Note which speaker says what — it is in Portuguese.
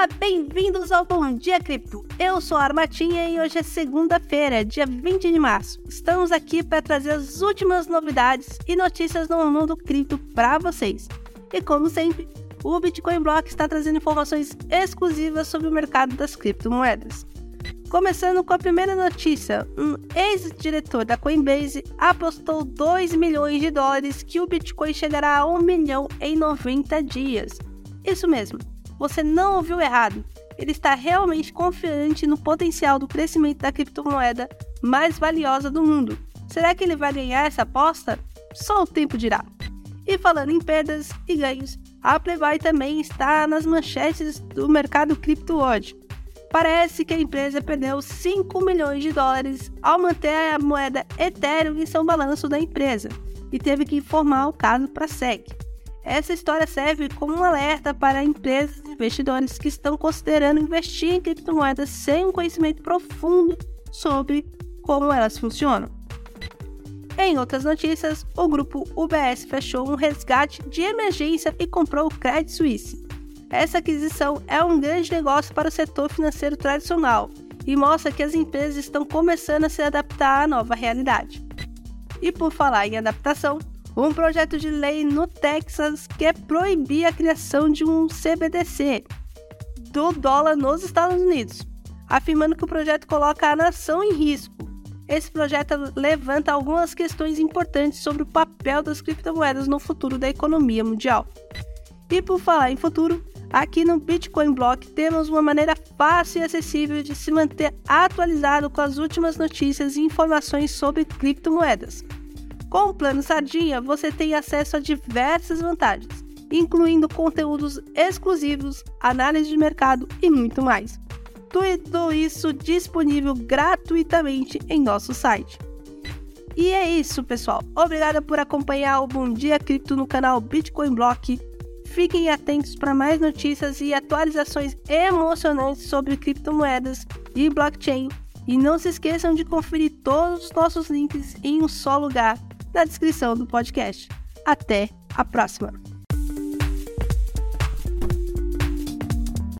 Speaker 1: Olá, bem-vindos ao Bom Dia Cripto. Eu sou a Armatinha e hoje é segunda-feira, dia 20 de março. Estamos aqui para trazer as últimas novidades e notícias no mundo cripto para vocês. E como sempre, o Bitcoin Block está trazendo informações exclusivas sobre o mercado das criptomoedas. Começando com a primeira notícia, um ex-diretor da Coinbase apostou 2 milhões de dólares que o Bitcoin chegará a 1 milhão em 90 dias. Isso mesmo, você não ouviu errado. Ele está realmente confiante no potencial do crescimento da criptomoeda mais valiosa do mundo. Será que ele vai ganhar essa aposta? Só o tempo dirá. E falando em perdas e ganhos, a Playboy também está nas manchetes do mercado cripto hoje. Parece que a empresa perdeu 5 milhões de dólares ao manter a moeda Ethereum em seu balanço da empresa e teve que informar o caso para a SEC. Essa história serve como um alerta para empresas e investidores que estão considerando investir em criptomoedas sem um conhecimento profundo sobre como elas funcionam. Em outras notícias, o grupo UBS fechou um resgate de emergência e comprou o Credit Suisse. Essa aquisição é um grande negócio para o setor financeiro tradicional e mostra que as empresas estão começando a se adaptar à nova realidade. E por falar em adaptação, um projeto de lei no Texas quer proibir a criação de um CBDC do dólar nos Estados Unidos, afirmando que o projeto coloca a nação em risco. Esse projeto levanta algumas questões importantes sobre o papel das criptomoedas no futuro da economia mundial. E por falar em futuro, aqui no Bitcoin Block temos uma maneira fácil e acessível de se manter atualizado com as últimas notícias e informações sobre criptomoedas. Com o plano Sardinha, você tem acesso a diversas vantagens, incluindo conteúdos exclusivos, análise de mercado e muito mais. Tudo isso disponível gratuitamente em nosso site. E é isso, pessoal. Obrigada por acompanhar o Bom Dia Cripto no canal Bitcoin Block. Fiquem atentos para mais notícias e atualizações emocionantes sobre criptomoedas e blockchain. E não se esqueçam de conferir todos os nossos links em um só lugar na descrição do podcast. Até a próxima!